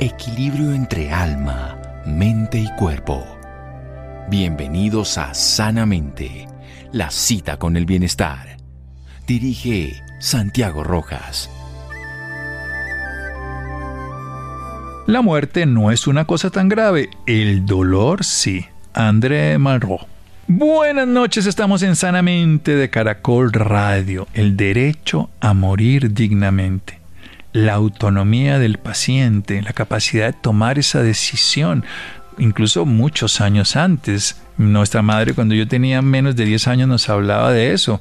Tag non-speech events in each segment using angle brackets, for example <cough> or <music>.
Equilibrio entre alma, mente y cuerpo. Bienvenidos a Sanamente, la cita con el bienestar. Dirige Santiago Rojas. La muerte no es una cosa tan grave, el dolor sí. André Malraux. Buenas noches, estamos en Sanamente de Caracol Radio, el derecho a morir dignamente, la autonomía del paciente, la capacidad de tomar esa decisión, incluso muchos años antes. Nuestra madre cuando yo tenía menos de 10 años nos hablaba de eso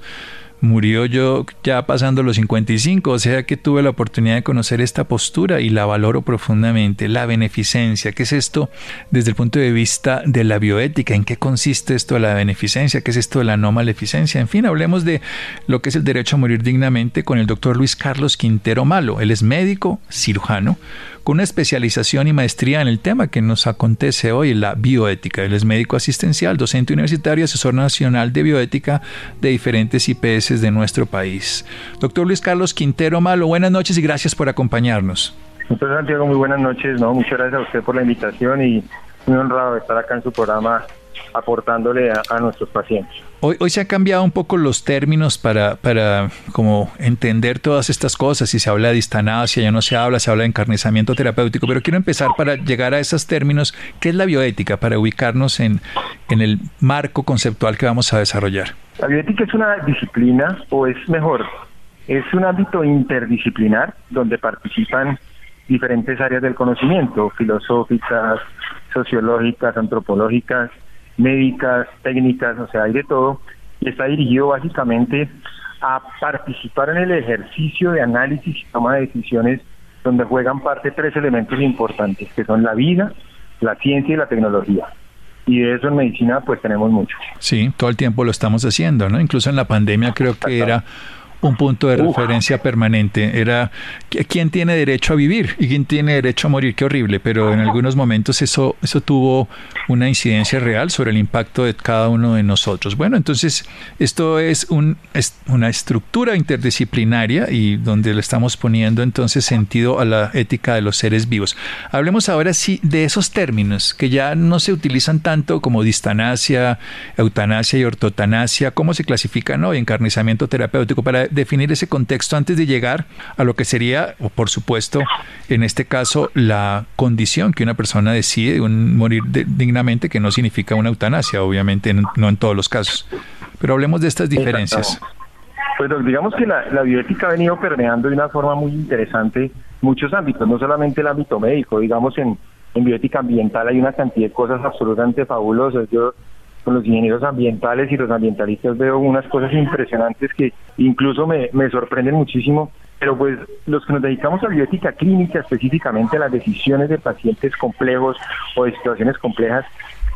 murió yo ya pasando los 55, o sea que tuve la oportunidad de conocer esta postura y la valoro profundamente. La beneficencia, ¿qué es esto desde el punto de vista de la bioética? ¿En qué consiste esto de la beneficencia? ¿Qué es esto de la no maleficencia? En fin, hablemos de lo que es el derecho a morir dignamente con el doctor Luis Carlos Quintero Malo. Él es médico, cirujano, con una especialización y maestría en el tema que nos acontece hoy, la bioética. Él es médico asistencial, docente universitario, asesor nacional de bioética de diferentes IPS de nuestro país. Doctor Luis Carlos Quintero Malo, buenas noches y gracias por acompañarnos. Doctor Santiago, muy buenas noches. No, muchas gracias a usted por la invitación y muy honrado de estar acá en su programa aportándole a, nuestros pacientes. Hoy, hoy se han cambiado un poco los términos para, para como entender todas estas cosas. Si se habla de distanasia, ya no se habla, se habla de encarnizamiento terapéutico, pero quiero empezar para llegar a esos términos. ¿Qué es la bioética? Para ubicarnos en, en el marco conceptual que vamos a desarrollar. La bioética es una disciplina, o es mejor, es un ámbito interdisciplinar donde participan diferentes áreas del conocimiento, filosóficas, sociológicas, antropológicas, médicas, técnicas, o sea, hay de todo, y está dirigido básicamente a participar en el ejercicio de análisis y toma de decisiones donde juegan parte tres elementos importantes, que son la vida, la ciencia y la tecnología. Y de eso en medicina pues tenemos mucho. Sí, todo el tiempo lo estamos haciendo, ¿no? Incluso en la pandemia creo que era un punto de referencia permanente. Era quién tiene derecho a vivir y quién tiene derecho a morir. Qué horrible, pero en algunos momentos eso, eso tuvo una incidencia real sobre el impacto de cada uno de nosotros. Bueno, entonces esto es, un, es una estructura interdisciplinaria y donde le estamos poniendo entonces sentido a la ética de los seres vivos. Hablemos ahora sí de esos términos que ya no se utilizan tanto como distanasia, eutanasia y ortotanasia. ¿Cómo se clasifican hoy? Encarnizamiento terapéutico para definir ese contexto antes de llegar a lo que sería, o por supuesto, en este caso, la condición que una persona decide morir dignamente, que no significa una eutanasia, obviamente, no en todos los casos. Pero hablemos de estas diferencias. Pues digamos que la, bioética ha venido permeando de una forma muy interesante muchos ámbitos, no solamente el ámbito médico, digamos en, en bioética ambiental hay una cantidad de cosas absolutamente fabulosas. Yo con los ingenieros ambientales y los ambientalistas veo unas cosas impresionantes que incluso me, sorprenden muchísimo, pero pues los que nos dedicamos a bioética clínica, específicamente a las decisiones de pacientes complejos o de situaciones complejas,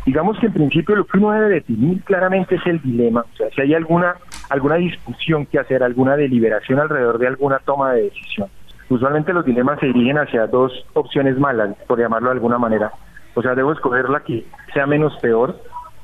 digamos que en principio lo que uno debe definir claramente es el dilema, o sea, si hay alguna, alguna discusión que hacer, alguna deliberación alrededor de alguna toma de decisión. Usualmente los dilemas se dirigen hacia dos opciones malas, por llamarlo de alguna manera. O sea, debo escoger la que sea menos peor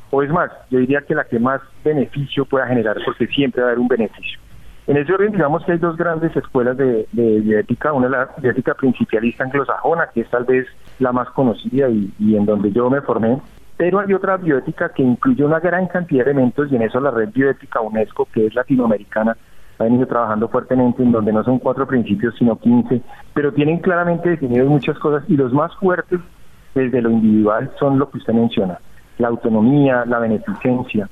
o es más, yo diría que la que más beneficio pueda generar, porque siempre va a haber un beneficio. En ese orden, digamos que hay dos grandes escuelas de, bioética. Una es la bioética principialista anglosajona, que es tal vez la más conocida y, y en donde yo me formé. Pero hay otra bioética que incluye una gran cantidad de elementos y en eso la red bioética UNESCO, que es latinoamericana, ha venido trabajando fuertemente en donde no son cuatro principios, sino quince, pero tienen claramente definidos muchas cosas y los más fuertes desde lo individual son lo que usted menciona, la autonomía, la beneficencia,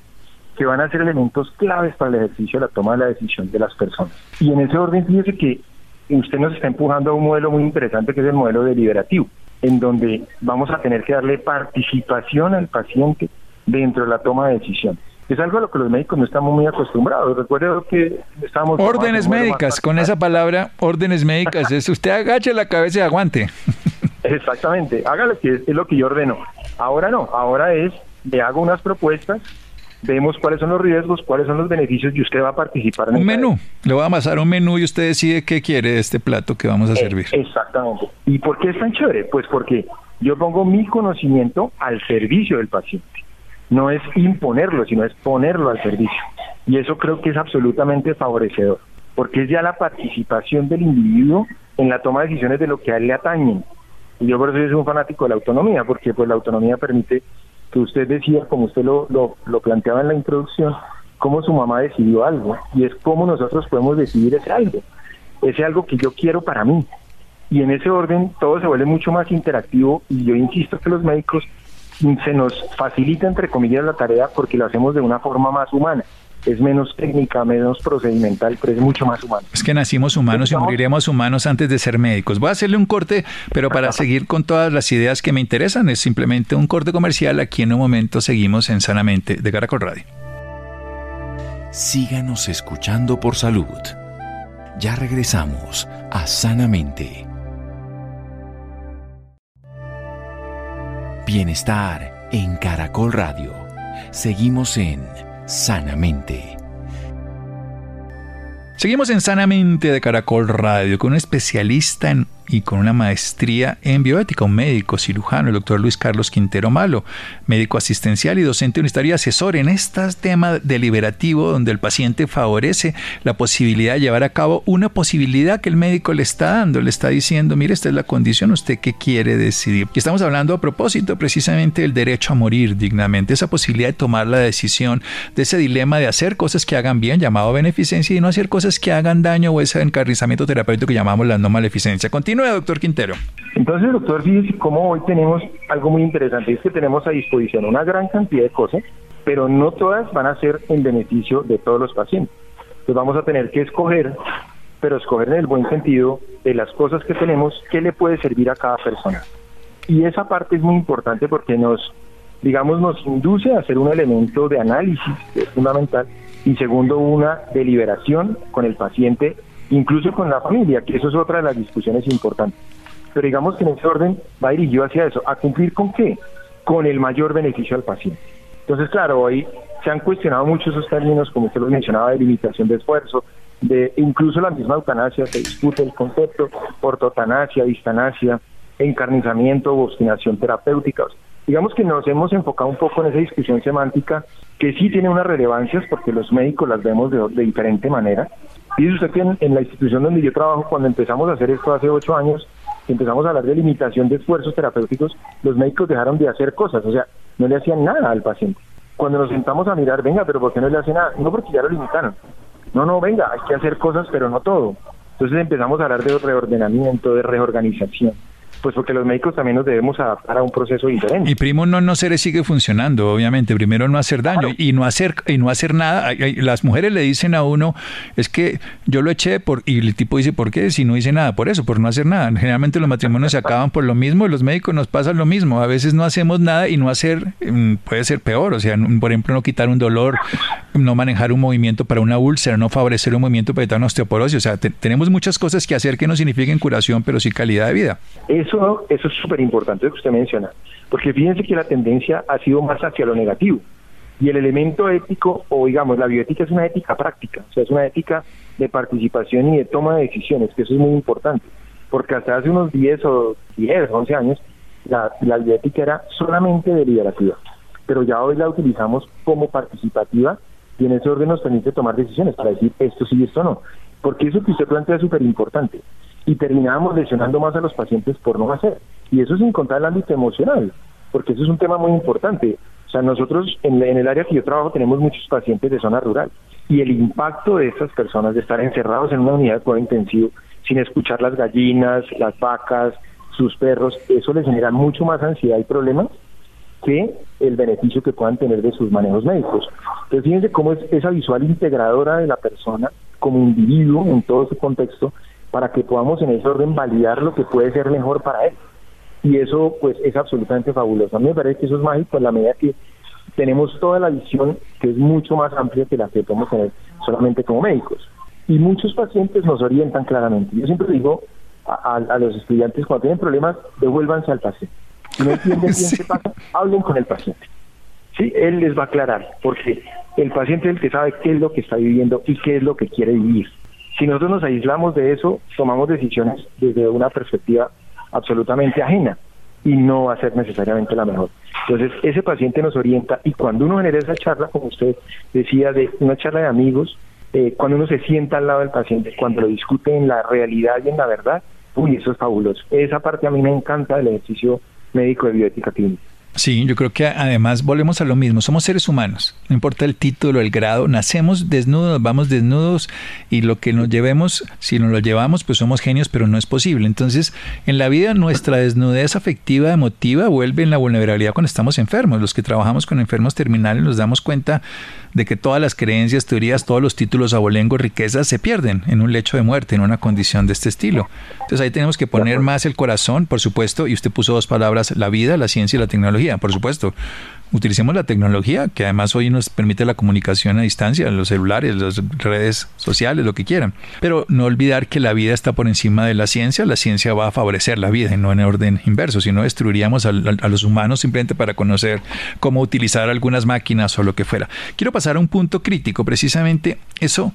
que van a ser elementos claves para el ejercicio de la toma de la decisión de las personas. Y en ese orden, fíjese que usted nos está empujando a un modelo muy interesante que es el modelo deliberativo, en donde vamos a tener que darle participación al paciente dentro de la toma de decisiones. Es algo a lo que los médicos no estamos muy acostumbrados. Recuerdo que estamos... Órdenes médicas, con esa palabra, órdenes médicas, <laughs> es usted agache la cabeza y aguante. Exactamente, hágale que es, lo que yo ordeno. Ahora no, ahora es, le hago unas propuestas, vemos cuáles son los riesgos, cuáles son los beneficios y usted va a participar en un menú. Le voy a amasar un menú y usted decide qué quiere de este plato que vamos a eh, servir. Exactamente. ¿Y por qué es tan chévere? Pues porque yo pongo mi conocimiento al servicio del paciente. No es imponerlo, sino es ponerlo al servicio. Y eso creo que es absolutamente favorecedor, porque es ya la participación del individuo en la toma de decisiones de lo que a él le atañen. Y yo por eso soy un fanático de la autonomía, porque pues la autonomía permite que usted decía, como usted lo, lo, lo planteaba en la introducción, cómo su mamá decidió algo, y es cómo nosotros podemos decidir ese algo, ese algo que yo quiero para mí. Y en ese orden todo se vuelve mucho más interactivo y yo insisto que los médicos se nos facilita, entre comillas, la tarea porque lo hacemos de una forma más humana. Es menos técnica, menos procedimental, pero es mucho más humano. Es que nacimos humanos y moriremos humanos antes de ser médicos. Voy a hacerle un corte, pero para seguir con todas las ideas que me interesan, es simplemente un corte comercial. Aquí en un momento seguimos en Sanamente de Caracol Radio. Síganos escuchando por salud. Ya regresamos a Sanamente. Bienestar en Caracol Radio. Seguimos en Sanamente. Seguimos en Sanamente de Caracol Radio con un especialista en y con una maestría en bioética, un médico cirujano, el doctor Luis Carlos Quintero Malo, médico asistencial y docente universitario y asesor en este tema deliberativo donde el paciente favorece la posibilidad de llevar a cabo una posibilidad que el médico le está dando, le está diciendo, mire, esta es la condición, usted qué quiere decidir. Y estamos hablando a propósito precisamente del derecho a morir dignamente, esa posibilidad de tomar la decisión, de ese dilema de hacer cosas que hagan bien, llamado beneficencia, y no hacer cosas que hagan daño o ese encarnizamiento terapéutico que llamamos la no maleficencia. Continúe doctor Quintero. Entonces, doctor, fíjese cómo hoy tenemos algo muy interesante, es que tenemos a disposición una gran cantidad de cosas, pero no todas van a ser en beneficio de todos los pacientes. Entonces vamos a tener que escoger, pero escoger en el buen sentido de las cosas que tenemos, qué le puede servir a cada persona. Y esa parte es muy importante porque nos, digamos, nos induce a hacer un elemento de análisis fundamental y segundo, una deliberación con el paciente incluso con la familia, que eso es otra de las discusiones importantes. Pero digamos que en ese orden va dirigido hacia eso, a cumplir con qué? Con el mayor beneficio al paciente. Entonces, claro, hoy se han cuestionado mucho esos términos, como usted lo mencionaba, de limitación de esfuerzo, de incluso la misma eutanasia, se discute el concepto, ortotanasia, distanasia, encarnizamiento o obstinación terapéutica. Digamos que nos hemos enfocado un poco en esa discusión semántica que sí tiene unas relevancias porque los médicos las vemos de, de diferente manera, Dice usted que en, la institución donde yo trabajo, cuando empezamos a hacer esto hace ocho años, empezamos a hablar de limitación de esfuerzos terapéuticos, los médicos dejaron de hacer cosas, o sea, no le hacían nada al paciente. Cuando nos sentamos a mirar, venga, pero ¿por qué no le hacen nada? No, porque ya lo limitaron. No, no, venga, hay que hacer cosas, pero no todo. Entonces empezamos a hablar de reordenamiento, de reorganización pues porque los médicos también nos debemos adaptar a un proceso diferente. Y primo no no ser sigue funcionando, obviamente. Primero no hacer daño y no hacer y no hacer nada. Las mujeres le dicen a uno es que yo lo eché por y el tipo dice por qué si no hice nada por eso por no hacer nada. Generalmente los matrimonios se acaban por lo mismo y los médicos nos pasan lo mismo. A veces no hacemos nada y no hacer mm, puede ser peor. O sea, por ejemplo no quitar un dolor, no manejar un movimiento para una úlcera, no favorecer un movimiento para evitar una osteoporosis. O sea, tenemos muchas cosas que hacer que no signifiquen curación, pero sí calidad de vida. Eso, eso es súper importante que usted menciona, porque fíjense que la tendencia ha sido más hacia lo negativo. Y el elemento ético, o digamos, la bioética es una ética práctica, o sea, es una ética de participación y de toma de decisiones, que eso es muy importante, porque hasta hace unos 10 o 10, 11 años, la, la bioética era solamente deliberativa, pero ya hoy la utilizamos como participativa y en ese orden nos permite tomar decisiones para decir esto sí y esto no, porque eso que usted plantea es súper importante y terminábamos lesionando más a los pacientes por no hacer. Y eso sin contar el ámbito emocional, porque eso es un tema muy importante. O sea, nosotros en, en el área que yo trabajo tenemos muchos pacientes de zona rural y el impacto de estas personas de estar encerrados en una unidad de cuidado intensivo sin escuchar las gallinas, las vacas, sus perros, eso les genera mucho más ansiedad y problemas que el beneficio que puedan tener de sus manejos médicos. Entonces fíjense cómo es esa visual integradora de la persona como individuo en todo su contexto para que podamos en ese orden validar lo que puede ser mejor para él. Y eso pues es absolutamente fabuloso. A mí me parece que eso es mágico en la medida que tenemos toda la visión que es mucho más amplia que la que podemos tener solamente como médicos. Y muchos pacientes nos orientan claramente. Yo siempre digo a, los estudiantes cuando tienen problemas, devuélvanse al paciente. Si no entienden bien <laughs> qué pasa, hablen con el paciente. Sí, él les va a aclarar, porque el paciente es el que sabe qué es lo que está viviendo y qué es lo que quiere vivir. Si nosotros nos aislamos de eso, tomamos decisiones desde una perspectiva absolutamente ajena y no va a ser necesariamente la mejor. Entonces, ese paciente nos orienta y cuando uno genera esa charla, como usted decía, de una charla de amigos, eh, cuando uno se sienta al lado del paciente, cuando lo discute en la realidad y en la verdad, uy, eso es fabuloso. Esa parte a mí me encanta del ejercicio médico de bioética clínica. Sí, yo creo que además volvemos a lo mismo, somos seres humanos, no importa el título, el grado, nacemos desnudos, vamos desnudos y lo que nos llevemos, si nos lo llevamos, pues somos genios, pero no es posible. Entonces, en la vida nuestra desnudez afectiva, emotiva, vuelve en la vulnerabilidad cuando estamos enfermos. Los que trabajamos con enfermos terminales nos damos cuenta de que todas las creencias, teorías, todos los títulos, abolengos, riquezas se pierden en un lecho de muerte, en una condición de este estilo. Entonces ahí tenemos que poner más el corazón, por supuesto, y usted puso dos palabras, la vida, la ciencia y la tecnología, por supuesto utilicemos la tecnología, que además hoy nos permite la comunicación a distancia, los celulares, las redes sociales, lo que quieran. Pero no olvidar que la vida está por encima de la ciencia, la ciencia va a favorecer la vida y no en orden inverso, si no destruiríamos a, los humanos simplemente para conocer cómo utilizar algunas máquinas o lo que fuera. Quiero pasar a un punto crítico, precisamente eso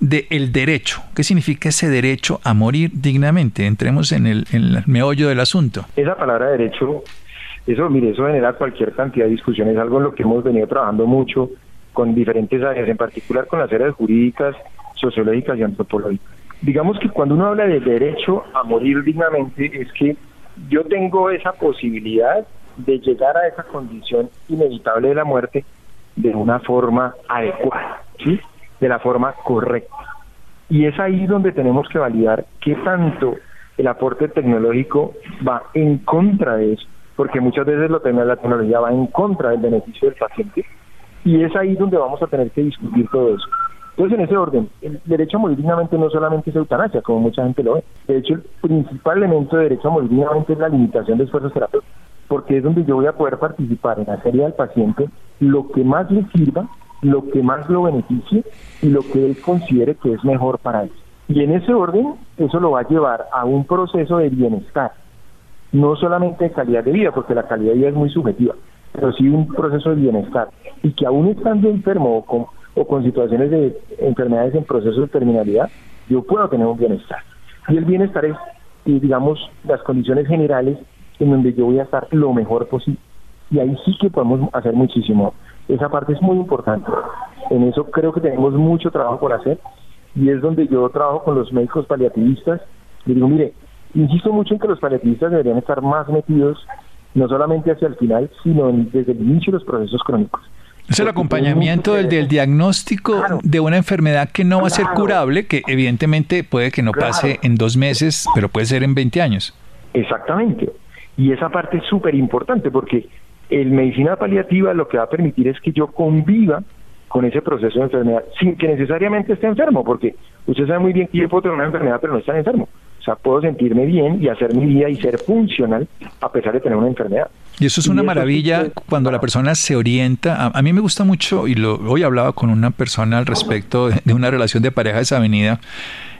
del el derecho. ¿Qué significa ese derecho a morir dignamente? Entremos en el meollo del asunto. Esa palabra derecho eso, mire, eso genera cualquier cantidad de discusiones, algo en lo que hemos venido trabajando mucho con diferentes áreas, en particular con las áreas jurídicas, sociológicas y antropológicas. Digamos que cuando uno habla de derecho a morir dignamente, es que yo tengo esa posibilidad de llegar a esa condición inevitable de la muerte de una forma adecuada, ¿sí? de la forma correcta. Y es ahí donde tenemos que validar qué tanto el aporte tecnológico va en contra de eso porque muchas veces lo la tecnología va en contra del beneficio del paciente y es ahí donde vamos a tener que discutir todo eso. Entonces, en ese orden, el derecho a morir dignamente no solamente es eutanasia, como mucha gente lo ve. De hecho, el principal elemento de derecho a morir dignamente es la limitación de esfuerzos terapéuticos, porque es donde yo voy a poder participar en hacerle al paciente lo que más le sirva, lo que más lo beneficie y lo que él considere que es mejor para él. Y en ese orden, eso lo va a llevar a un proceso de bienestar no solamente calidad de vida, porque la calidad de vida es muy subjetiva, pero sí un proceso de bienestar. Y que aún estando enfermo o con, o con situaciones de enfermedades en proceso de terminalidad, yo puedo tener un bienestar. Y el bienestar es, digamos, las condiciones generales en donde yo voy a estar lo mejor posible. Y ahí sí que podemos hacer muchísimo. Esa parte es muy importante. En eso creo que tenemos mucho trabajo por hacer y es donde yo trabajo con los médicos paliativistas. Y digo, mire, Insisto mucho en que los paliativistas deberían estar más metidos no solamente hacia el final, sino desde el inicio de los procesos crónicos. Es el acompañamiento del, del, diagnóstico de una enfermedad que no va a ser curable, que evidentemente puede que no pase en dos meses, pero puede ser en 20 años. Exactamente. Y esa parte es súper importante porque el medicina paliativa lo que va a permitir es que yo conviva con ese proceso de enfermedad sin que necesariamente esté enfermo, porque usted sabe muy bien que yo puedo tener una enfermedad pero no estar enfermo. O sea, puedo sentirme bien y hacer mi vida y ser funcional a pesar de tener una enfermedad. Y eso es una maravilla cuando la persona se orienta. A, mí me gusta mucho, y lo, hoy hablaba con una persona al respecto de, una relación de pareja de esa avenida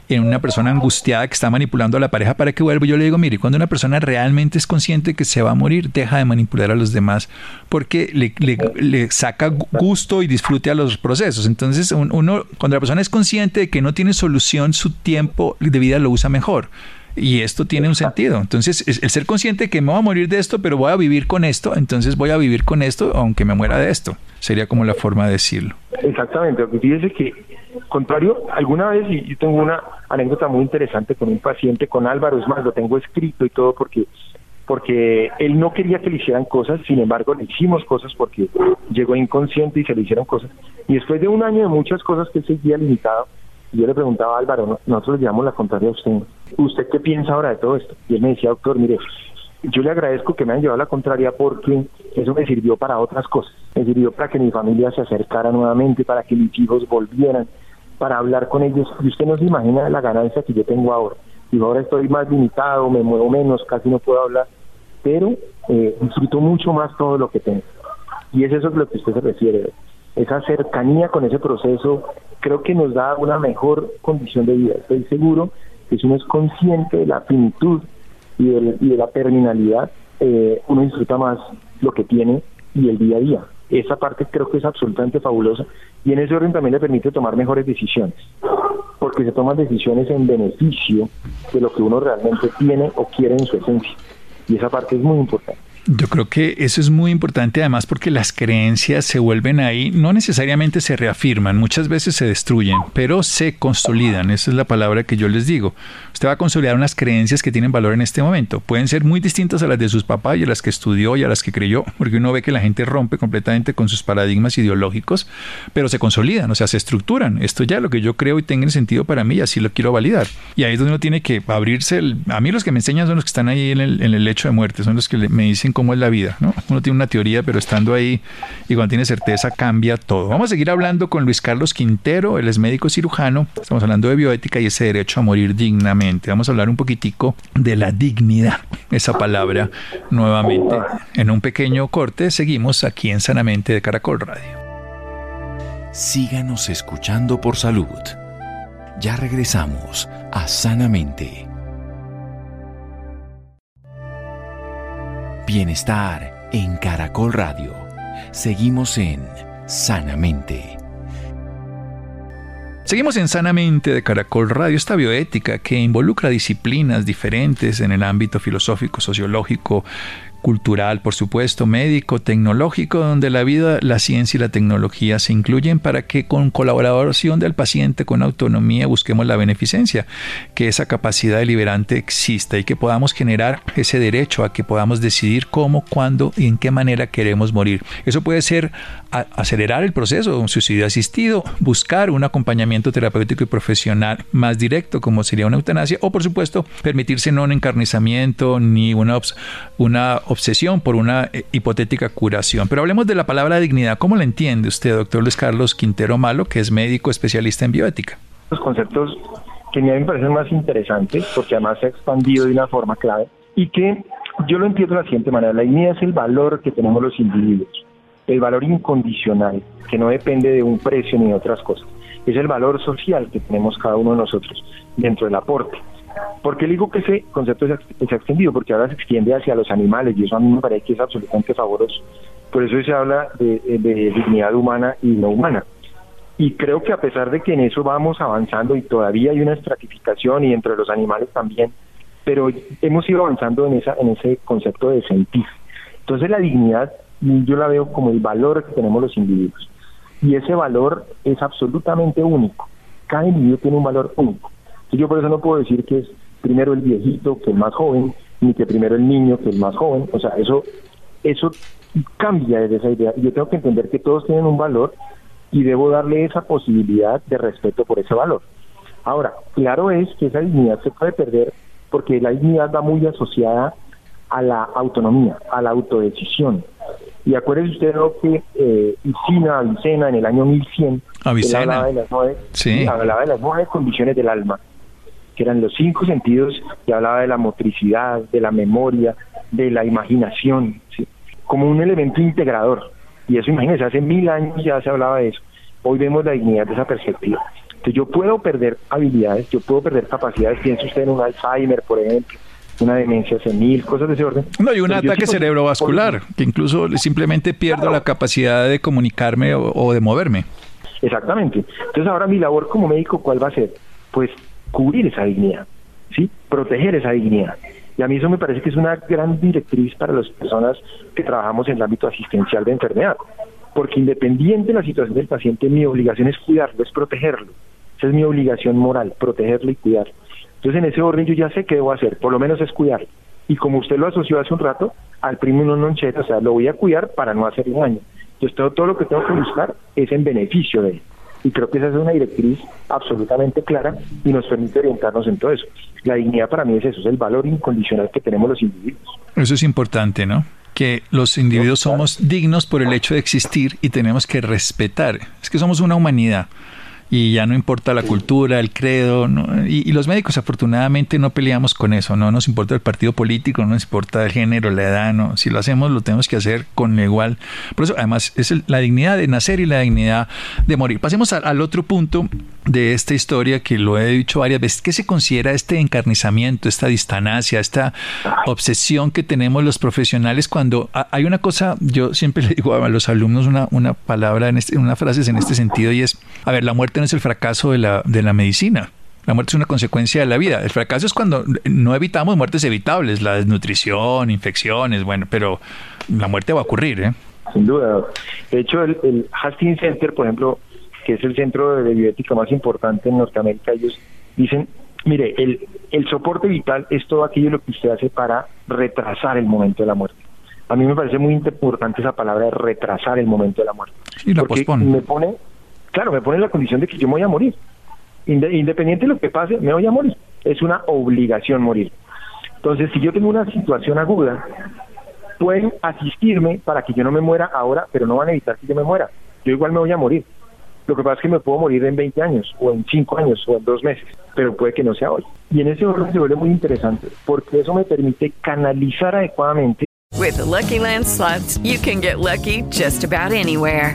en una persona angustiada que está manipulando a la pareja para que vuelva. Yo le digo, mire, cuando una persona realmente es consciente que se va a morir, deja de manipular a los demás porque le, le, saca gusto y disfrute a los procesos. Entonces, uno, cuando la persona es consciente de que no tiene solución, su tiempo de vida lo usa mejor. Y esto tiene un sentido. Entonces, el ser consciente de que me voy a morir de esto, pero voy a vivir con esto, entonces voy a vivir con esto aunque me muera de esto. Sería como la forma de decirlo. Exactamente. Fíjese que contrario, alguna vez, y yo tengo una anécdota muy interesante con un paciente, con Álvaro, es más, lo tengo escrito y todo porque porque él no quería que le hicieran cosas, sin embargo le hicimos cosas porque llegó inconsciente y se le hicieron cosas. Y después de un año de muchas cosas que él seguía limitado, yo le preguntaba a Álvaro, nosotros le llevamos la contraria a usted, ¿usted qué piensa ahora de todo esto? Y él me decía, doctor, mire, yo le agradezco que me hayan llevado la contraria porque eso me sirvió para otras cosas. Me sirvió para que mi familia se acercara nuevamente, para que mis hijos volvieran, para hablar con ellos. Y usted no se imagina la ganancia que yo tengo ahora. Y ahora estoy más limitado, me muevo menos, casi no puedo hablar, pero eh, disfruto mucho más todo lo que tengo. Y es eso lo que usted se refiere. Esa cercanía con ese proceso creo que nos da una mejor condición de vida. Estoy seguro que si uno es consciente de la finitud y de, la terminalidad, eh, uno disfruta más lo que tiene y el día a día. Esa parte creo que es absolutamente fabulosa y en ese orden también le permite tomar mejores decisiones, porque se toman decisiones en beneficio de lo que uno realmente tiene o quiere en su esencia. Y esa parte es muy importante. Yo creo que eso es muy importante además porque las creencias se vuelven ahí, no necesariamente se reafirman, muchas veces se destruyen, pero se consolidan, esa es la palabra que yo les digo. Usted va a consolidar unas creencias que tienen valor en este momento, pueden ser muy distintas a las de sus papás y a las que estudió y a las que creyó, porque uno ve que la gente rompe completamente con sus paradigmas ideológicos, pero se consolidan, o sea, se estructuran. Esto ya lo que yo creo y tenga sentido para mí y así lo quiero validar. Y ahí es donde uno tiene que abrirse, a mí los que me enseñan son los que están ahí en el, en el lecho de muerte, son los que me dicen cómo es la vida, ¿no? Uno tiene una teoría, pero estando ahí y cuando tiene certeza cambia todo. Vamos a seguir hablando con Luis Carlos Quintero, él es médico cirujano, estamos hablando de bioética y ese derecho a morir dignamente. Vamos a hablar un poquitico de la dignidad, esa palabra nuevamente. En un pequeño corte seguimos aquí en Sanamente de Caracol Radio. Síganos escuchando por salud. Ya regresamos a Sanamente. Bienestar en Caracol Radio. Seguimos en Sanamente. Seguimos en Sanamente de Caracol Radio, esta bioética que involucra disciplinas diferentes en el ámbito filosófico, sociológico, cultural, por supuesto, médico, tecnológico, donde la vida, la ciencia y la tecnología se incluyen para que con colaboración del paciente, con autonomía, busquemos la beneficencia, que esa capacidad deliberante exista y que podamos generar ese derecho a que podamos decidir cómo, cuándo y en qué manera queremos morir. Eso puede ser acelerar el proceso, un suicidio asistido, buscar un acompañamiento terapéutico y profesional más directo, como sería una eutanasia, o por supuesto, permitirse no un encarnizamiento ni una, una obsesión por una eh, hipotética curación. Pero hablemos de la palabra dignidad. ¿Cómo la entiende usted, doctor Luis Carlos Quintero Malo, que es médico especialista en bioética? Los conceptos que a mí me parecen más interesantes, porque además se ha expandido de una forma clave, y que yo lo entiendo de la siguiente manera. La dignidad es el valor que tenemos los individuos, el valor incondicional, que no depende de un precio ni de otras cosas. Es el valor social que tenemos cada uno de nosotros dentro del aporte. ¿Por qué digo que ese concepto se ha, extendido? Porque ahora se extiende hacia los animales y eso a mí me parece que es absolutamente favoroso. Por eso se habla de, dignidad humana y no humana. Y creo que a pesar de que en eso vamos avanzando y todavía hay una estratificación y entre los animales también, pero hemos ido avanzando en, esa, en ese concepto de sentir. Entonces la dignidad yo la veo como el valor que tenemos los individuos. Y ese valor es absolutamente único. Cada individuo tiene un valor único yo por eso no puedo decir que es primero el viejito que el más joven, ni que primero el niño que el más joven. O sea, eso, eso cambia desde esa idea. Yo tengo que entender que todos tienen un valor y debo darle esa posibilidad de respeto por ese valor. Ahora, claro es que esa dignidad se puede perder porque la dignidad va muy asociada a la autonomía, a la autodecisión. Y acuérdese usted que eh, Isina Avicena en el año 1100 hablaba de las nueve, hablaba de las nueve condiciones del alma que eran los cinco sentidos, y hablaba de la motricidad, de la memoria, de la imaginación, como un elemento integrador. Y eso, imagínense, hace mil años ya se hablaba de eso. Hoy vemos la dignidad de esa perspectiva. Entonces yo puedo perder habilidades, yo puedo perder capacidades, pienso usted en un Alzheimer, por ejemplo, una demencia senil, cosas de ese orden. No, hay un ataque cerebrovascular, que incluso simplemente pierdo la capacidad de comunicarme o de moverme. Exactamente. Entonces ahora mi labor como médico, ¿cuál va a ser? Pues cubrir esa dignidad, ¿sí? proteger esa dignidad. Y a mí eso me parece que es una gran directriz para las personas que trabajamos en el ámbito asistencial de enfermedad, porque independiente de la situación del paciente, mi obligación es cuidarlo, es protegerlo. Esa es mi obligación moral, protegerlo y cuidarlo. Entonces en ese orden yo ya sé qué debo hacer, por lo menos es cuidarlo. Y como usted lo asoció hace un rato, al primo no noncheta, o sea, lo voy a cuidar para no hacerle daño. Entonces todo, todo lo que tengo que buscar es en beneficio de él. Y creo que esa es una directriz absolutamente clara y nos permite orientarnos en todo eso. La dignidad para mí es eso, es el valor incondicional que tenemos los individuos. Eso es importante, ¿no? Que los individuos somos dignos por el hecho de existir y tenemos que respetar. Es que somos una humanidad y ya no importa la cultura, el credo, y, los médicos afortunadamente no peleamos con eso, no nos importa el partido político, no nos importa el género, la edad, no, si lo hacemos lo tenemos que hacer con igual. Por eso además es la dignidad de nacer y la dignidad de morir. Pasemos al otro punto de esta historia que lo he dicho varias veces, ¿qué se considera este encarnizamiento, esta distanacia, esta obsesión que tenemos los profesionales cuando hay una cosa, yo siempre <laughs> le digo a los alumnos una, una palabra, en este, una frase en este sentido y es, a ver, la muerte no es el fracaso de la, de la medicina. La muerte es una consecuencia de la vida. El fracaso es cuando no evitamos muertes evitables, la desnutrición, infecciones, bueno, pero la muerte va a ocurrir, ¿eh? Sin duda. De hecho, el, el Hastings Center, por ejemplo, que es el centro de bioética más importante en Norteamérica, ellos dicen, mire, el, el soporte vital es todo aquello lo que usted hace para retrasar el momento de la muerte. A mí me parece muy importante esa palabra de retrasar el momento de la muerte. Y la porque me pone, claro, me pone en la condición de que yo me voy a morir. Independiente de lo que pase, me voy a morir. Es una obligación morir. Entonces, si yo tengo una situación aguda, pueden asistirme para que yo no me muera ahora, pero no van a evitar que yo me muera. Yo igual me voy a morir. Lo que pasa es que me puedo morir en 20 años, o en 5 años, o en 2 meses, pero puede que no sea hoy. Y en ese orden se vuelve muy interesante, porque eso me permite canalizar adecuadamente. With the Lucky Land slots, you can get lucky just about anywhere.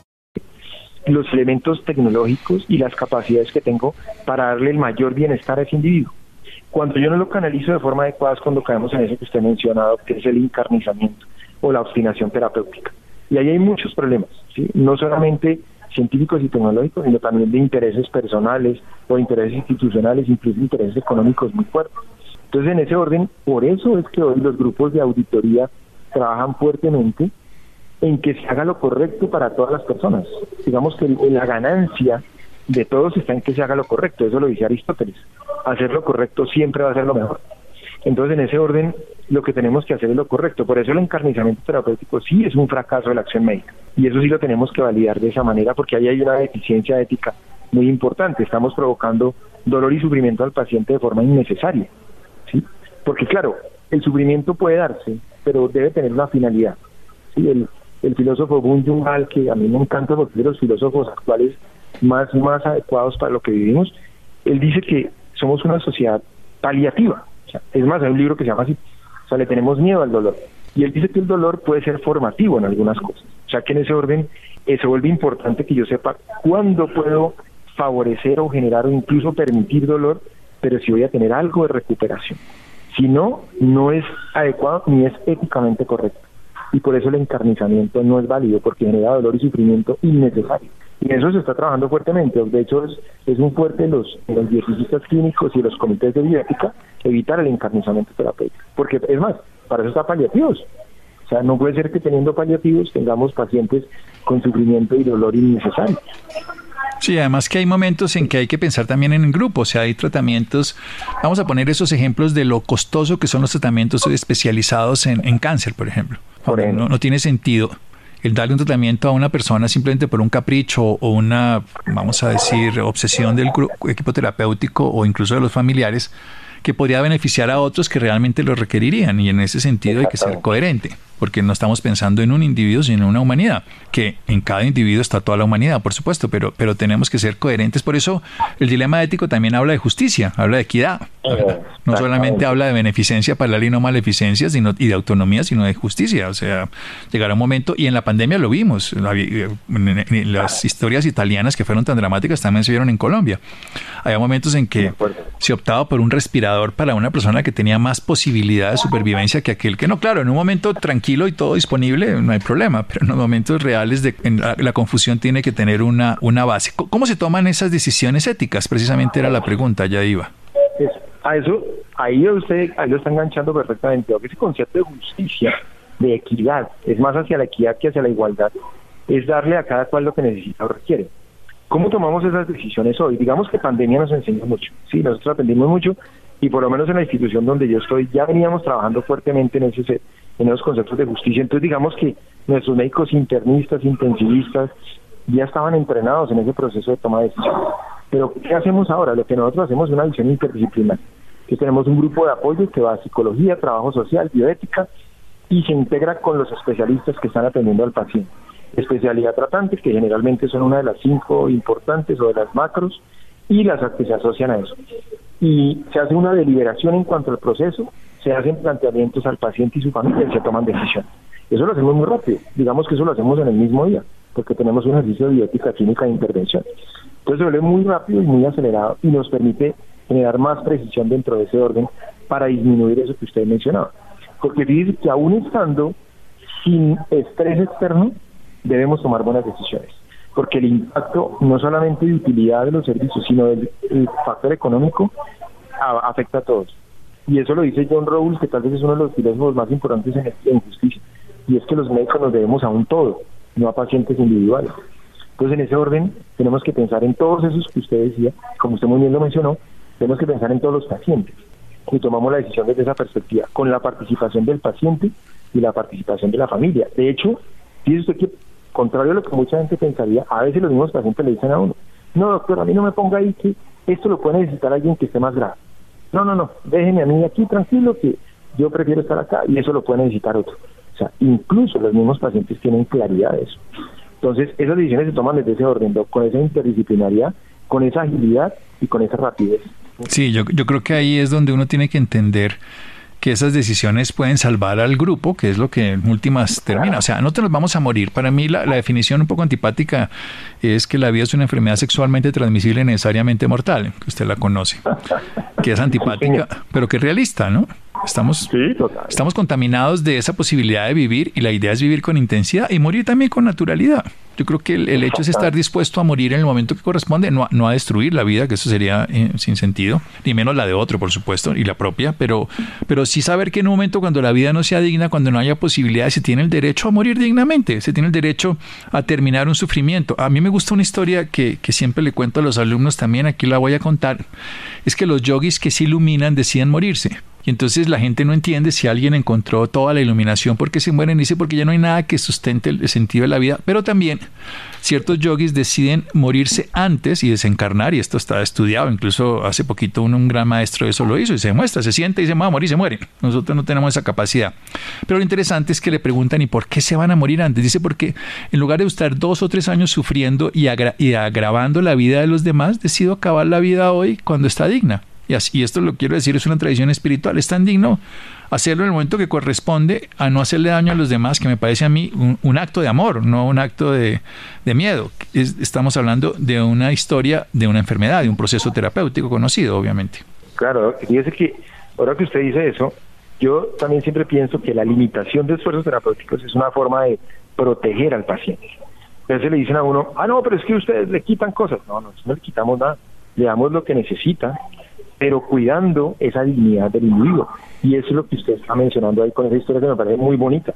Los elementos tecnológicos y las capacidades que tengo para darle el mayor bienestar a ese individuo. Cuando yo no lo canalizo de forma adecuada es cuando caemos en eso que usted mencionado, que es el encarnizamiento o la obstinación terapéutica. Y ahí hay muchos problemas, ¿sí? No solamente científicos y tecnológicos, sino también de intereses personales o intereses institucionales, incluso intereses económicos muy fuertes. Entonces, en ese orden, por eso es que hoy los grupos de auditoría trabajan fuertemente en que se haga lo correcto para todas las personas. Digamos que la ganancia de todos está en que se haga lo correcto, eso lo dice Aristóteles. Hacer lo correcto siempre va a ser lo mejor. Entonces, en ese orden, lo que tenemos que hacer es lo correcto. Por eso el encarnizamiento terapéutico sí es un fracaso de la acción médica. Y eso sí lo tenemos que validar de esa manera porque ahí hay una deficiencia ética muy importante. Estamos provocando dolor y sufrimiento al paciente de forma innecesaria. ¿sí? Porque claro, el sufrimiento puede darse, pero debe tener una finalidad. ¿sí? El filósofo Bun que a mí me encanta porque es de los filósofos actuales más, más adecuados para lo que vivimos, él dice que somos una sociedad paliativa es más, hay un libro que se llama así, o sea, le tenemos miedo al dolor. Y él dice que el dolor puede ser formativo en algunas cosas. O sea, que en ese orden eh, se vuelve importante que yo sepa cuándo puedo favorecer o generar o incluso permitir dolor, pero si voy a tener algo de recuperación. Si no, no es adecuado ni es éticamente correcto. Y por eso el encarnizamiento no es válido, porque genera dolor y sufrimiento innecesario. Y eso se está trabajando fuertemente. De hecho, es, es un fuerte en los, los clínicos y los comités de bioética evitar el encarnizamiento terapéutico. Porque es más, para eso está paliativos. O sea, no puede ser que teniendo paliativos tengamos pacientes con sufrimiento y dolor innecesario. Sí, además que hay momentos en que hay que pensar también en grupo, o sea, hay tratamientos, vamos a poner esos ejemplos de lo costoso que son los tratamientos especializados en cáncer, por ejemplo. No, no, tiene sentido el darle un tratamiento a una persona simplemente por un capricho o una, vamos a decir, obsesión del equipo terapéutico o incluso de los familiares, que podría beneficiar a otros que realmente lo requerirían. Y en ese sentido hay que ser coherente porque no estamos pensando en un individuo, sino en una humanidad, que en cada individuo está toda la humanidad, por supuesto, pero, pero tenemos que ser coherentes. Por eso el dilema ético también habla de justicia, habla de equidad. No solamente habla de beneficencia para la y no maleficencia sino, y de autonomía, sino de justicia. O sea, llegará un momento, y en la pandemia lo vimos, las historias italianas que fueron tan dramáticas también se vieron en Colombia. Había momentos en que se optaba por un respirador para una persona que tenía más posibilidad de supervivencia que aquel que no, claro, en un momento tranquilo y todo disponible, no hay problema, pero en los momentos reales de la, confusión tiene que tener una, una base. ¿Cómo se toman esas decisiones éticas? Precisamente era la pregunta, ya iba. a eso, ahí usted ahí lo está enganchando perfectamente. Ese concepto de justicia, de equidad, es más hacia la equidad que hacia la igualdad, es darle a cada cual lo que necesita o requiere. ¿Cómo tomamos esas decisiones hoy? Digamos que pandemia nos enseñó mucho. Sí, nosotros aprendimos mucho y por lo menos en la institución donde yo estoy ya veníamos trabajando fuertemente en, ese, en esos conceptos de justicia. Entonces digamos que nuestros médicos internistas, intensivistas, ya estaban entrenados en ese proceso de toma de decisiones. Pero ¿qué hacemos ahora? Lo que nosotros hacemos es una visión interdisciplinar, que tenemos un grupo de apoyo que va a psicología, trabajo social, bioética, y se integra con los especialistas que están atendiendo al paciente. Especialidad tratante, que generalmente son una de las cinco importantes o de las macros, y las que se asocian a eso y se hace una deliberación en cuanto al proceso, se hacen planteamientos al paciente y su familia y se toman decisiones. Eso lo hacemos muy rápido, digamos que eso lo hacemos en el mismo día, porque tenemos un ejercicio de biótica clínica de intervención. Entonces se vuelve muy rápido y muy acelerado y nos permite generar más precisión dentro de ese orden para disminuir eso que usted mencionaba. Porque dice que aún estando sin estrés externo, debemos tomar buenas decisiones porque el impacto no solamente de utilidad de los servicios, sino del factor económico afecta a todos. Y eso lo dice John Rawls, que tal vez es uno de los filósofos más importantes en, en justicia, y es que los médicos nos debemos a un todo, no a pacientes individuales. Entonces, en ese orden, tenemos que pensar en todos esos que usted decía, como usted muy bien lo mencionó, tenemos que pensar en todos los pacientes y tomamos la decisión desde esa perspectiva, con la participación del paciente y la participación de la familia. De hecho, fíjese usted que Contrario a lo que mucha gente pensaría, a veces los mismos pacientes le dicen a uno, no doctor, a mí no me ponga ahí que esto lo puede necesitar alguien que esté más grave. No, no, no, déjeme a mí aquí tranquilo que yo prefiero estar acá y eso lo puede necesitar otro. O sea, incluso los mismos pacientes tienen claridad de eso. Entonces, esas decisiones se toman desde ese orden, con esa interdisciplinaridad, con esa agilidad y con esa rapidez. Sí, yo, yo creo que ahí es donde uno tiene que entender que esas decisiones pueden salvar al grupo, que es lo que en últimas termina. O sea, no te nos vamos a morir. Para mí la, definición un poco antipática es que la vida es una enfermedad sexualmente transmisible necesariamente mortal, que usted la conoce, que es antipática, pero que es realista, ¿no? Estamos, estamos contaminados de esa posibilidad de vivir y la idea es vivir con intensidad y morir también con naturalidad. Yo creo que el, hecho es estar dispuesto a morir en el momento que corresponde, no, no a destruir la vida, que eso sería eh, sin sentido, ni menos la de otro, por supuesto, y la propia, pero, pero sí saber que en un momento cuando la vida no sea digna, cuando no haya posibilidades, se tiene el derecho a morir dignamente, se tiene el derecho a terminar un sufrimiento. A mí me gusta una historia que, que siempre le cuento a los alumnos también, aquí la voy a contar, es que los yogis que se iluminan deciden morirse. Y entonces la gente no entiende si alguien encontró toda la iluminación porque se mueren, dice porque ya no hay nada que sustente el sentido de la vida. Pero también ciertos yogis deciden morirse antes y desencarnar, y esto está estudiado, incluso hace poquito un, un gran maestro de eso lo hizo, y se demuestra, se siente y se va a morir, se muere. Nosotros no tenemos esa capacidad. Pero lo interesante es que le preguntan, ¿y por qué se van a morir antes? Dice, porque en lugar de estar dos o tres años sufriendo y, y agravando la vida de los demás, decido acabar la vida hoy cuando está digna. Y, esto lo quiero decir, es una tradición espiritual. Es tan digno hacerlo en el momento que corresponde a no hacerle daño a los demás, que me parece a mí un, acto de amor, no un acto de, miedo. estamos hablando de una historia de una enfermedad, de un proceso terapéutico conocido, obviamente. Claro, fíjese que ahora que usted dice eso, yo también siempre pienso que la limitación de esfuerzos terapéuticos es una forma de proteger al paciente. A veces le dicen a uno, ah, no, pero es que ustedes le quitan cosas. No, no, no le quitamos nada. Le damos lo que necesita pero cuidando esa dignidad del individuo. Y eso es lo que usted está mencionando ahí con esa historia que me parece muy bonita.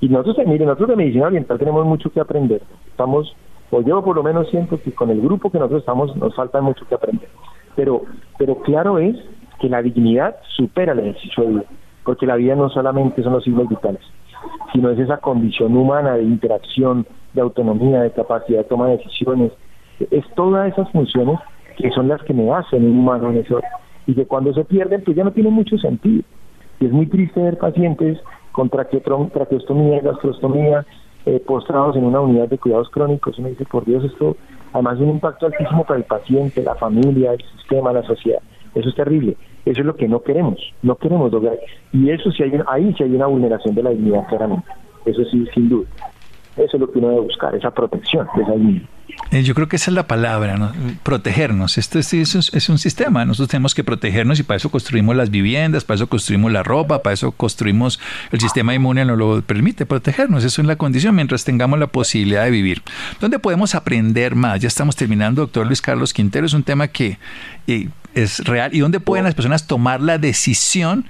Y nosotros, mire, nosotros de medicina oriental tenemos mucho que aprender. Estamos, o yo por lo menos siento que con el grupo que nosotros estamos nos falta mucho que aprender. Pero, pero claro es que la dignidad supera el ejercicio de vida, porque la vida no solamente son los signos vitales, sino es esa condición humana de interacción, de autonomía, de capacidad de toma de decisiones, es todas esas funciones que son las que me hacen un humano en ese y que cuando se pierden pues ya no tiene mucho sentido. Y es muy triste ver pacientes con traqueostomía, gastrostomía, eh, postrados en una unidad de cuidados crónicos. Uno dice, por Dios, esto además es un impacto altísimo para el paciente, la familia, el sistema, la sociedad. Eso es terrible. Eso es lo que no queremos. No queremos lograr. Y eso sí hay, ahí sí hay una vulneración de la dignidad, claramente. Eso sí, sin duda. Eso es lo que uno debe buscar, esa protección de esa dignidad. Eh, yo creo que esa es la palabra, ¿no? protegernos. Esto es, es, un sistema. Nosotros tenemos que protegernos y para eso construimos las viviendas, para eso construimos la ropa, para eso construimos el sistema inmune, nos lo permite protegernos. Eso es la condición mientras tengamos la posibilidad de vivir. ¿Dónde podemos aprender más? Ya estamos terminando, doctor Luis Carlos Quintero. Es un tema que eh, es real. ¿Y dónde pueden las personas tomar la decisión?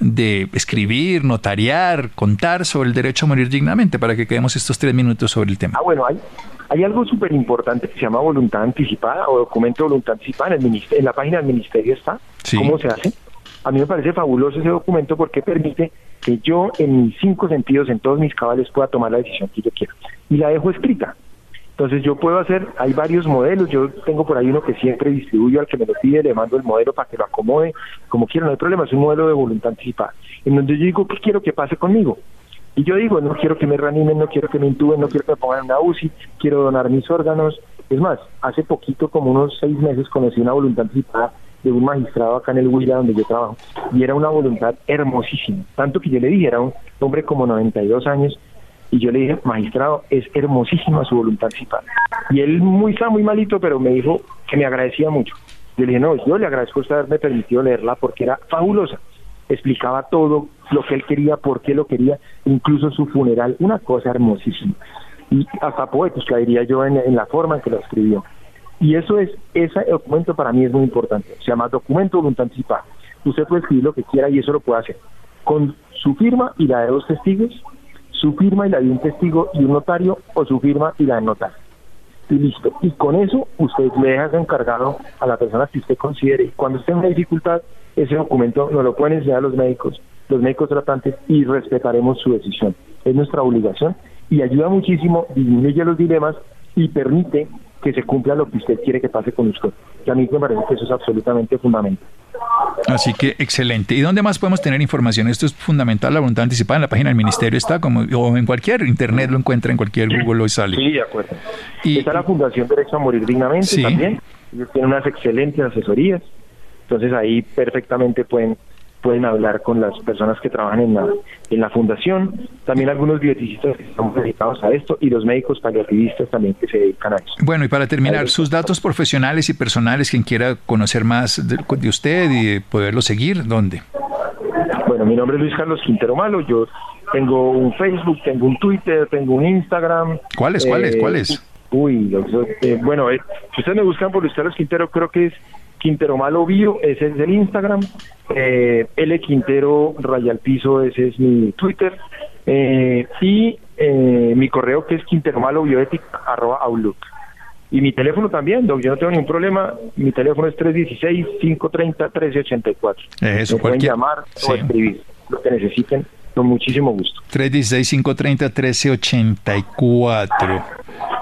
de escribir, notariar, contar sobre el derecho a morir dignamente para que quedemos estos tres minutos sobre el tema. Ah, bueno, hay, hay algo súper importante que se llama voluntad anticipada o documento de voluntad anticipada. En, el en la página del ministerio está. ¿Cómo se hace? A mí me parece fabuloso ese documento porque permite que yo en mis cinco sentidos, en todos mis cabales, pueda tomar la decisión que yo quiera. Y la dejo escrita. Entonces yo puedo hacer, hay varios modelos, yo tengo por ahí uno que siempre distribuyo al que me lo pide, le mando el modelo para que lo acomode, como quiera, no hay problema, es un modelo de voluntad anticipada, en donde yo digo, ¿qué quiero que pase conmigo? Y yo digo, no quiero que me reanimen, no quiero que me intuben, no quiero que me pongan una UCI, quiero donar mis órganos. Es más, hace poquito, como unos seis meses, conocí una voluntad anticipada de un magistrado acá en el Huila donde yo trabajo y era una voluntad hermosísima. Tanto que yo le dije, era un hombre como 92 años y yo le dije, magistrado, es hermosísima su voluntad anticipada. Y él muy está muy malito, pero me dijo que me agradecía mucho. Yo le dije, no, yo le agradezco a usted haberme permitido leerla porque era fabulosa explicaba todo lo que él quería, por qué lo quería, incluso su funeral, una cosa hermosísima. Y hasta poética, diría yo, en, la forma en que lo escribió. Y eso es, ese documento para mí es muy importante. Se llama documento voluntad anticipada. Usted puede escribir lo que quiera y eso lo puede hacer. Con su firma y la de dos testigos, su firma y la de un testigo y un notario, o su firma y la de notario. Y listo. Y con eso usted le deja encargado a la persona que usted considere. Cuando esté en una dificultad, ese documento nos lo pueden enseñar los médicos, los médicos tratantes, y respetaremos su decisión. Es nuestra obligación y ayuda muchísimo, disminuye los dilemas y permite que se cumpla lo que usted quiere que pase con usted. Y a mí me parece que eso es absolutamente fundamental. Así que excelente. ¿Y dónde más podemos tener información? Esto es fundamental, la voluntad anticipada en la página del ministerio está, como o en cualquier internet lo encuentra, en cualquier Google lo sale. Sí, de acuerdo. Y, está la Fundación Derecho a Morir Dignamente también. Ellos tienen unas excelentes asesorías. Entonces ahí perfectamente pueden pueden hablar con las personas que trabajan en la, en la fundación, también algunos bioticistas que estamos dedicados a esto y los médicos paliativistas también que se dedican a eso. Bueno, y para terminar, sus datos profesionales y personales, quien quiera conocer más de, usted y poderlo seguir, ¿dónde? Bueno, mi nombre es Luis Carlos Quintero Malo, yo tengo un Facebook, tengo un Twitter, tengo un Instagram. ¿Cuáles, cuáles, eh, cuáles? Uy, eh, bueno, eh, si ustedes me buscan por Luis Carlos Quintero, creo que es Quintero Malo Bio, ese es el Instagram. Eh, L Quintero Rayal Piso, ese es mi Twitter. Eh, y eh, mi correo que es Quintero Malo Bioética, arroba Outlook. Y mi teléfono también, yo no tengo ningún problema. Mi teléfono es 316-530-1384. Eso, Me pueden llamar o escribir lo que necesiten con muchísimo gusto. 316-530-1384.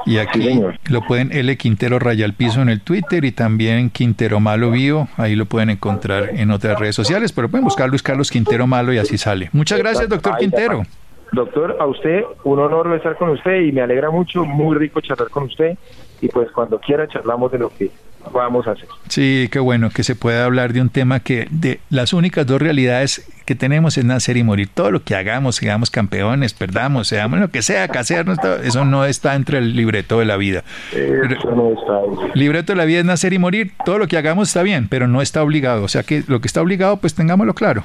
Y aquí lo pueden, L Quintero Raya al Piso en el Twitter y también Quintero Malo Bio. Ahí lo pueden encontrar en otras redes sociales, pero pueden buscar Luis Carlos Quintero Malo y así sale. Muchas gracias, doctor Quintero. Doctor, a usted un honor estar con usted y me alegra mucho, muy rico charlar con usted y pues cuando quiera charlamos de lo que a hacer. Sí, qué bueno que se pueda hablar de un tema que de las únicas dos realidades que tenemos es nacer y morir. Todo lo que hagamos, seamos campeones, perdamos, seamos lo que sea, casear, eso no está entre el libreto de la vida. Eso no está. Libreto de la vida es nacer y morir. Todo lo que hagamos está bien, pero no está obligado. O sea que lo que está obligado, pues tengámoslo claro.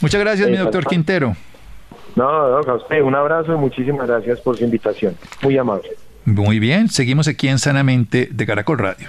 Muchas gracias, mi doctor Quintero. No, no, a usted un abrazo y muchísimas gracias por su invitación. Muy amable. Muy bien, seguimos aquí en Sanamente de Caracol Radio.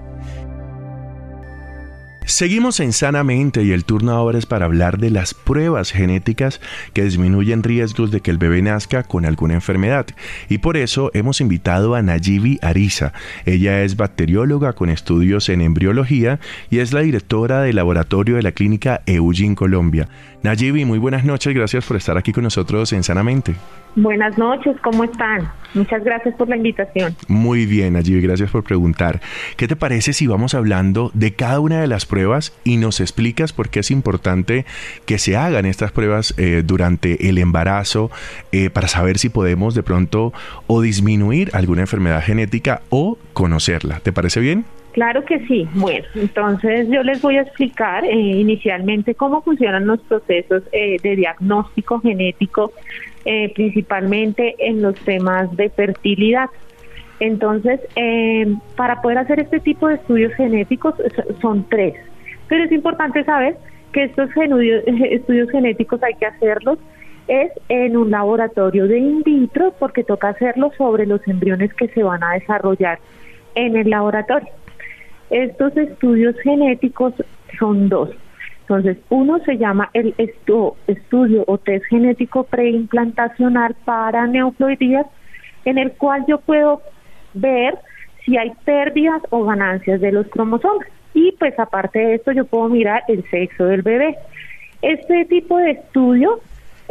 Seguimos en Sanamente y el turno ahora es para hablar de las pruebas genéticas que disminuyen riesgos de que el bebé nazca con alguna enfermedad. Y por eso hemos invitado a Nayibi Ariza. Ella es bacterióloga con estudios en embriología y es la directora del laboratorio de la clínica Eugene Colombia. Nayibi, muy buenas noches, gracias por estar aquí con nosotros en Sanamente. Buenas noches, ¿cómo están? Muchas gracias por la invitación. Muy bien, allí gracias por preguntar. ¿Qué te parece si vamos hablando de cada una de las pruebas y nos explicas por qué es importante que se hagan estas pruebas eh, durante el embarazo eh, para saber si podemos de pronto o disminuir alguna enfermedad genética o conocerla? ¿Te parece bien? Claro que sí. Bueno, entonces yo les voy a explicar eh, inicialmente cómo funcionan los procesos de diagnóstico genético eh, principalmente en los temas de fertilidad. Entonces, eh, para poder hacer este tipo de estudios genéticos son tres, pero es importante saber que estos <laughs> estudios genéticos hay que hacerlos es en un laboratorio de in vitro porque toca hacerlo sobre los embriones que se van a desarrollar en el laboratorio. Estos estudios genéticos son dos. Entonces, uno se llama el estudio o test genético preimplantacional para neoploidías, en el cual yo puedo ver si hay pérdidas o ganancias de los cromosomas. Y pues aparte de esto, yo puedo mirar el sexo del bebé. Este tipo de estudio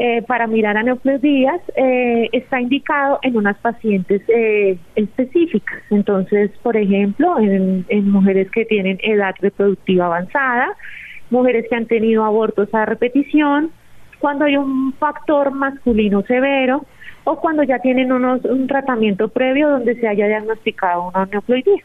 eh, para mirar a neoploidías eh, está indicado en unas pacientes eh, específicas. Entonces, por ejemplo, en mujeres que tienen edad reproductiva avanzada, mujeres que han tenido abortos a repetición, cuando hay un factor masculino severo o cuando ya tienen unos, un tratamiento previo donde se haya diagnosticado una neoploidía.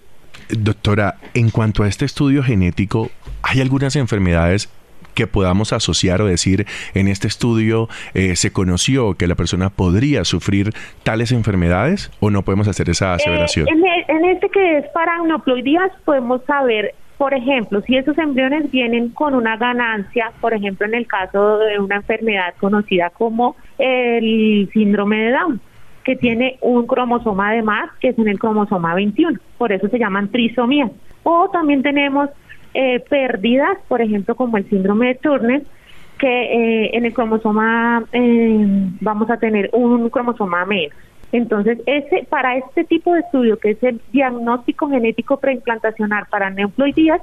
Doctora, en cuanto a este estudio genético, ¿hay algunas enfermedades que podamos asociar o decir en este estudio eh, se conoció que la persona podría sufrir tales enfermedades o no podemos hacer esa eh, aseveración? en, e, en, este que es para neoploidías podemos saber por ejemplo, si esos embriones vienen con una ganancia, por ejemplo, en el caso de una enfermedad conocida como el síndrome de Down, que tiene un cromosoma de más, que es en el cromosoma 21, por eso se llaman trisomías. O también tenemos eh, pérdidas, por ejemplo, como el síndrome de Turner, que eh, en el cromosoma eh, vamos a tener un cromosoma menos. Entonces, ese, para este tipo de estudio, que es el diagnóstico genético preimplantacional para neoploidías,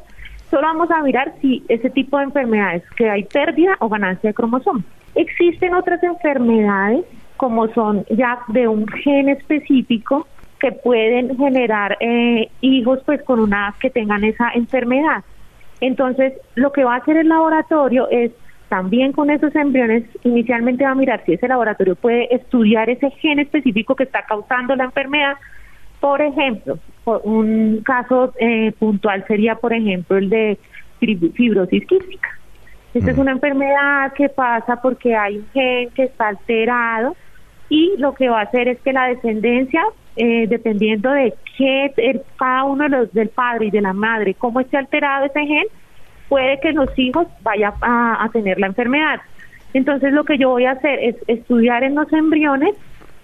solo vamos a mirar si ese tipo de enfermedades, que hay pérdida o ganancia de cromosomas. Existen otras enfermedades, como son ya de un gen específico, que pueden generar eh, hijos pues con una que tengan esa enfermedad. Entonces, lo que va a hacer el laboratorio es también con esos embriones inicialmente va a mirar si ese laboratorio puede estudiar ese gen específico que está causando la enfermedad. Por ejemplo, un caso eh, puntual sería, por ejemplo, el de fibrosis quística. Esta es una enfermedad que pasa porque hay un gen que está alterado y lo que va a hacer es que la descendencia, eh, dependiendo de qué el, cada uno de los, del padre y de la madre, cómo esté alterado ese gen, puede que los hijos vayan a, tener la enfermedad. Entonces lo que yo voy a hacer es estudiar en los embriones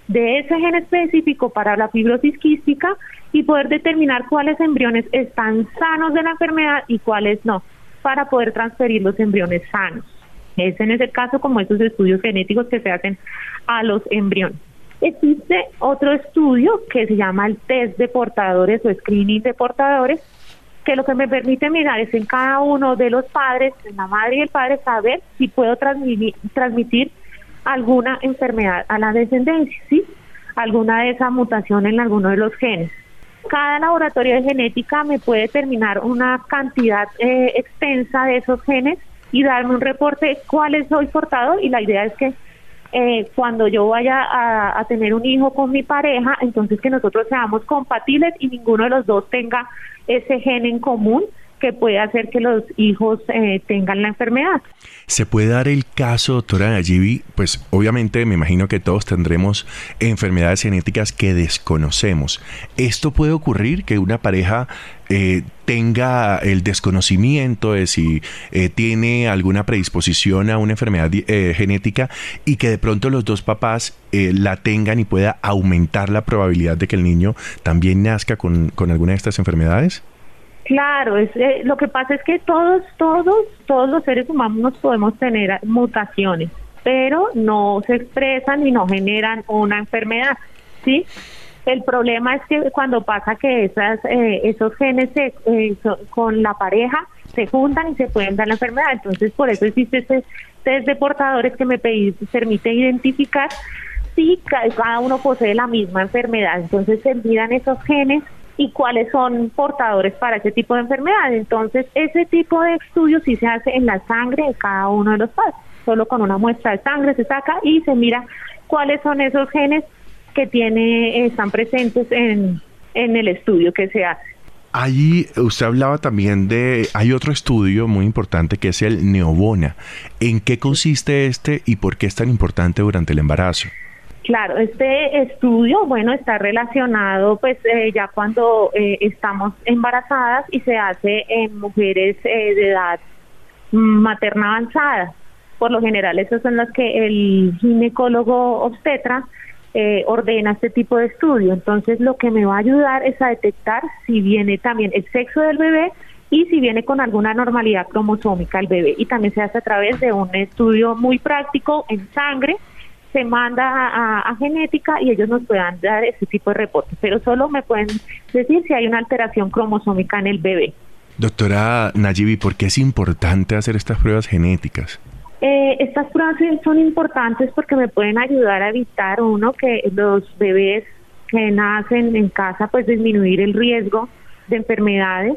de ese gen específico para la fibrosis quística y poder determinar cuáles embriones están sanos de la enfermedad y cuáles no, para poder transferir los embriones sanos. Es en ese caso como esos estudios genéticos que se hacen a los embriones. Existe otro estudio que se llama el test de portadores o screening de portadores, que lo que me permite mirar es en cada uno de los padres, en la madre y el padre, saber si puedo transmitir, alguna enfermedad a la descendencia. Alguna de esa mutación en alguno de los genes. Cada laboratorio de genética me puede determinar una cantidad eh, extensa de esos genes y darme un reporte cuáles soy portador y la idea es que eh, cuando yo vaya a, a, tener un hijo con mi pareja, entonces que nosotros seamos compatibles y ninguno de los dos tenga ese gen en común que puede hacer que los hijos eh, tengan la enfermedad. ¿Se puede dar el caso, doctora Nayibi? Pues obviamente me imagino que todos tendremos enfermedades genéticas que desconocemos. ¿Esto puede ocurrir que una pareja eh, tenga el desconocimiento de si eh, tiene alguna predisposición a una enfermedad genética y que de pronto los dos papás la tengan y pueda aumentar la probabilidad de que el niño también nazca con, con alguna de estas enfermedades? Claro, es, eh, lo que pasa es que todos, todos, todos los seres humanos podemos tener mutaciones, pero no se expresan y no generan una enfermedad, ¿sí? El problema es que cuando pasa que esas, eh, esos genes se, eh, con la pareja se juntan y se pueden dar la enfermedad, entonces por eso existe este test de portadores que me permite identificar sí cada uno posee la misma enfermedad. Entonces se miran esos genes y cuáles son portadores para ese tipo de enfermedad. Entonces, ese tipo de estudio sí se hace en la sangre de cada uno de los padres. Solo con una muestra de sangre se saca y se mira cuáles son esos genes que tiene están presentes en, en el estudio que se hace. Allí usted hablaba también de, hay otro estudio muy importante que es el Neobona. ¿En qué consiste este y por qué es tan importante durante el embarazo? Claro, este estudio, bueno, está relacionado pues eh, ya cuando eh, estamos embarazadas y se hace en mujeres eh, de edad materna avanzada. Por lo general, esos son los que el ginecólogo obstetra ordena este tipo de estudio. Entonces, lo que me va a ayudar es a detectar si viene también el sexo del bebé y si viene con alguna normalidad cromosómica el bebé. Y también se hace a través de un estudio muy práctico en sangre se manda a, genética y ellos nos puedan dar ese tipo de reportes, pero solo me pueden decir si hay una alteración cromosómica en el bebé. Doctora Nayibi, ¿por qué es importante hacer estas pruebas genéticas? Eh, estas pruebas son importantes porque me pueden ayudar a evitar, uno, que los bebés que nacen en casa, pues disminuir el riesgo de enfermedades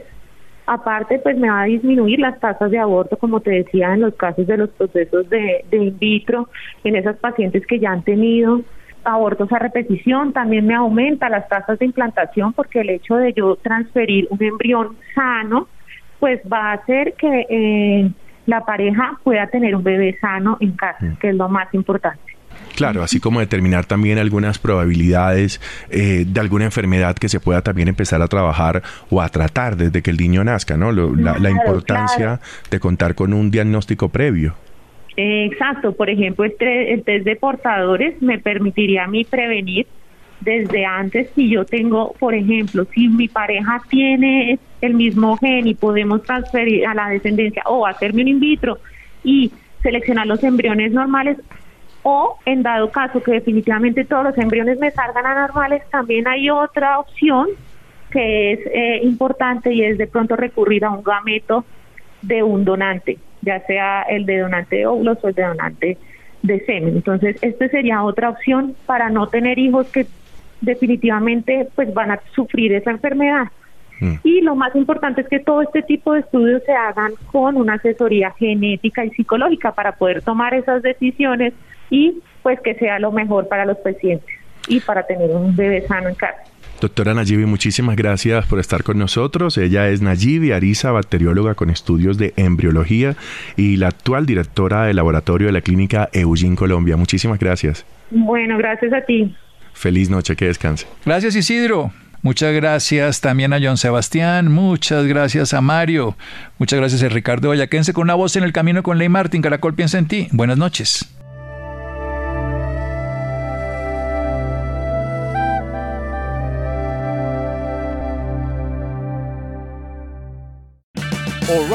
Aparte, pues me va a disminuir las tasas de aborto, como te decía, en los casos de los procesos de, in vitro, en esas pacientes que ya han tenido abortos a repetición, también me aumenta las tasas de implantación porque el hecho de yo transferir un embrión sano, pues va a hacer que eh, la pareja pueda tener un bebé sano en casa, mm. que es lo más importante. Claro, así como determinar también algunas probabilidades eh, de alguna enfermedad que se pueda también empezar a trabajar o a tratar desde que el niño nazca, ¿no? la, importancia de contar con un diagnóstico previo. exacto, por ejemplo, el, el test de portadores me permitiría a mí prevenir desde antes si yo tengo, por ejemplo, si mi pareja tiene el mismo gen y podemos transferir a la descendencia o hacerme un in vitro y seleccionar los embriones normales, o en dado caso que definitivamente todos los embriones me salgan anormales, también hay otra opción que es eh, importante y es de pronto recurrir a un gameto de un donante, ya sea el de donante de óvulos o el de donante de semen. Entonces, esta sería otra opción para no tener hijos que definitivamente pues van a sufrir esa enfermedad. Mm. Y lo más importante es que todo este tipo de estudios se hagan con una asesoría genética y psicológica para poder tomar esas decisiones y pues que sea lo mejor para los pacientes y para tener un bebé sano en casa. Doctora Nayibi, muchísimas gracias por estar con nosotros. Ella es Nayibi Arisa, bacterióloga con estudios de embriología y la actual directora del laboratorio de la clínica Eugene Colombia. Muchísimas gracias. Bueno, gracias a ti. Feliz noche, que descanse. Gracias Isidro. Muchas gracias también a John Sebastián, muchas gracias a Mario, muchas gracias a Ricardo Vallaquense con una voz en el camino con Ley Martín. Caracol piensa en ti. Buenas noches.